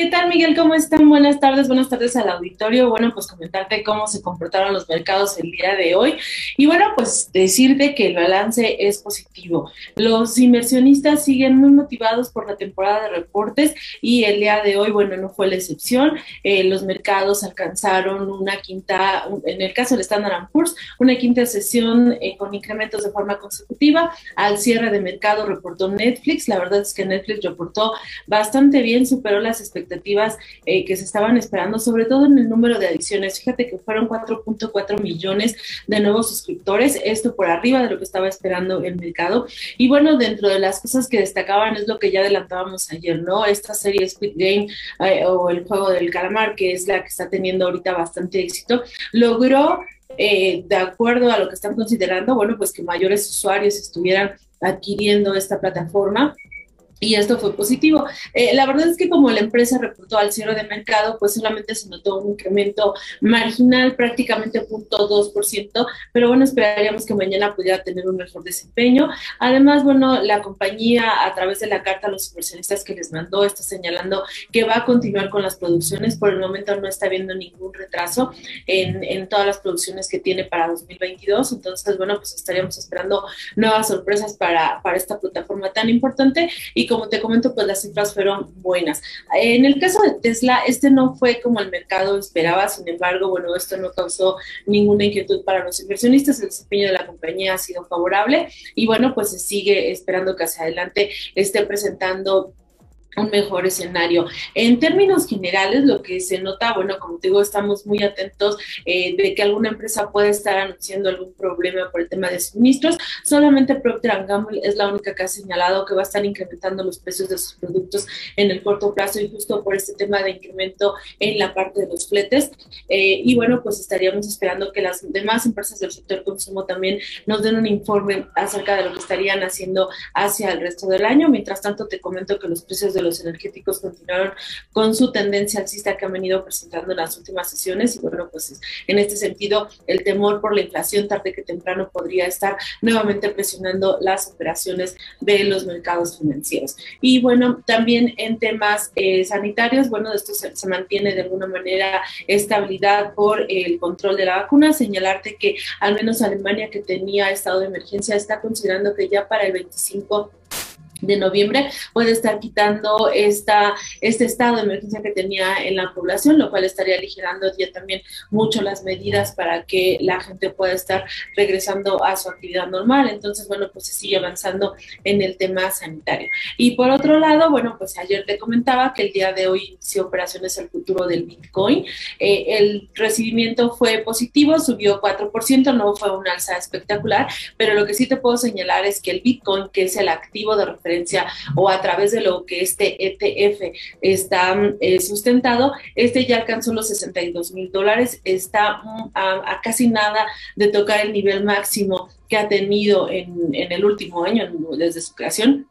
¿Qué tal, Miguel? ¿Cómo están? Buenas tardes, buenas tardes al auditorio. Bueno, pues comentarte cómo se comportaron los mercados el día de hoy. Y bueno, pues decirte que el balance es positivo. Los inversionistas siguen muy motivados por la temporada de reportes y el día de hoy, bueno, no fue la excepción. Eh, los mercados alcanzaron una quinta, en el caso del Standard Poor's, una quinta sesión eh, con incrementos de forma consecutiva. Al cierre de mercado reportó Netflix. La verdad es que Netflix reportó bastante bien, superó las expectativas expectativas eh, que se estaban esperando, sobre todo en el número de adiciones. Fíjate que fueron 4.4 millones de nuevos suscriptores, esto por arriba de lo que estaba esperando el mercado. Y bueno, dentro de las cosas que destacaban es lo que ya adelantábamos ayer, ¿no? Esta serie Squid Game eh, o el juego del calamar, que es la que está teniendo ahorita bastante éxito, logró eh, de acuerdo a lo que están considerando, bueno, pues que mayores usuarios estuvieran adquiriendo esta plataforma y esto fue positivo. Eh, la verdad es que como la empresa reportó al cierre de mercado, pues solamente se notó un incremento marginal, prácticamente 0.2%, pero bueno, esperaríamos que mañana pudiera tener un mejor desempeño. Además, bueno, la compañía a través de la carta a los inversionistas que les mandó está señalando que va a continuar con las producciones. Por el momento no está viendo ningún retraso en, en todas las producciones que tiene para 2022. Entonces, bueno, pues estaríamos esperando nuevas sorpresas para, para esta plataforma tan importante y como te comento, pues las cifras fueron buenas. En el caso de Tesla, este no fue como el mercado esperaba, sin embargo, bueno, esto no causó ninguna inquietud para los inversionistas, el desempeño de la compañía ha sido favorable y bueno, pues se sigue esperando que hacia adelante esté presentando un mejor escenario. En términos generales, lo que se nota, bueno, como te digo, estamos muy atentos eh, de que alguna empresa pueda estar anunciando algún problema por el tema de suministros. Solamente Procter Gamble es la única que ha señalado que va a estar incrementando los precios de sus productos en el corto plazo y justo por este tema de incremento en la parte de los fletes. Eh, y bueno, pues estaríamos esperando que las demás empresas del sector consumo también nos den un informe acerca de lo que estarían haciendo hacia el resto del año. Mientras tanto, te comento que los precios de los energéticos continuaron con su tendencia alcista que han venido presentando en las últimas sesiones y bueno, pues en este sentido el temor por la inflación tarde que temprano podría estar nuevamente presionando las operaciones de los mercados financieros. Y bueno, también en temas eh, sanitarios, bueno, esto se, se mantiene de alguna manera estabilidad por el control de la vacuna, señalarte que al menos Alemania que tenía estado de emergencia está considerando que ya para el 25 de noviembre puede estar quitando esta, este estado de emergencia que tenía en la población, lo cual estaría aligerando ya también mucho las medidas para que la gente pueda estar regresando a su actividad normal. Entonces, bueno, pues se sigue avanzando en el tema sanitario. Y por otro lado, bueno, pues ayer te comentaba que el día de hoy inició operaciones el futuro del Bitcoin. Eh, el recibimiento fue positivo, subió 4%, no fue un alza espectacular, pero lo que sí te puedo señalar es que el Bitcoin, que es el activo de referencia, o a través de lo que este ETF está eh, sustentado, este ya alcanzó los 62 mil dólares, está mm, a, casi nada de tocar el nivel máximo que ha tenido en, en el último año desde su creación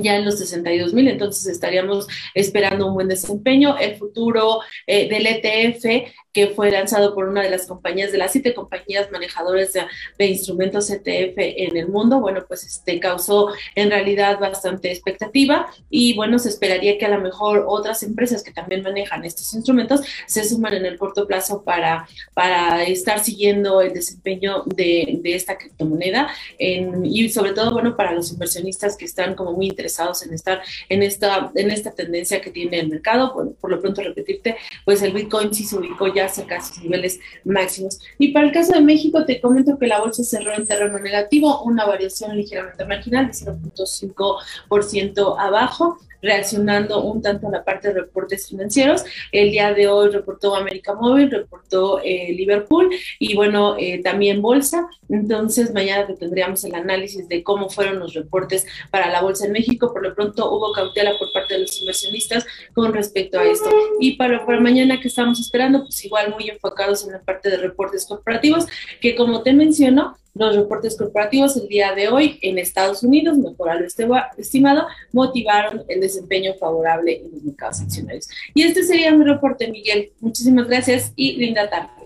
ya en los 62 mil, entonces estaríamos esperando un buen desempeño. El futuro eh, del ETF, que fue lanzado por una de las compañías, de las siete compañías manejadoras de, instrumentos ETF en el mundo, bueno, pues este causó en realidad bastante expectativa y bueno, se esperaría que a lo mejor otras empresas que también manejan estos instrumentos se suman en el corto plazo para, para estar siguiendo el desempeño de, de esta criptomoneda en, y sobre todo, bueno, para los inversionistas que están como muy interesados interesados en estar en esta, en esta tendencia que tiene el mercado. Bueno, por lo pronto repetirte, pues el Bitcoin sí se ubicó ya cerca de sus niveles máximos. Y para el caso de México, te comento que la bolsa cerró en terreno negativo, una variación ligeramente marginal de 0.5% abajo reaccionando un tanto a la parte de reportes financieros. El día de hoy reportó América Móvil, reportó eh, Liverpool y bueno, eh, también Bolsa. Entonces, mañana tendríamos el análisis de cómo fueron los reportes para la Bolsa en México. Por lo pronto hubo cautela por parte de los inversionistas con respecto a esto. Y para, para mañana que estamos esperando, pues igual muy enfocados en la parte de reportes corporativos, que como te menciono, los reportes corporativos el día de hoy en Estados Unidos, mejor a lo estimado, motivaron el desempeño favorable en los mercados accionarios. Y este sería mi reporte, Miguel. Muchísimas gracias y linda tarde.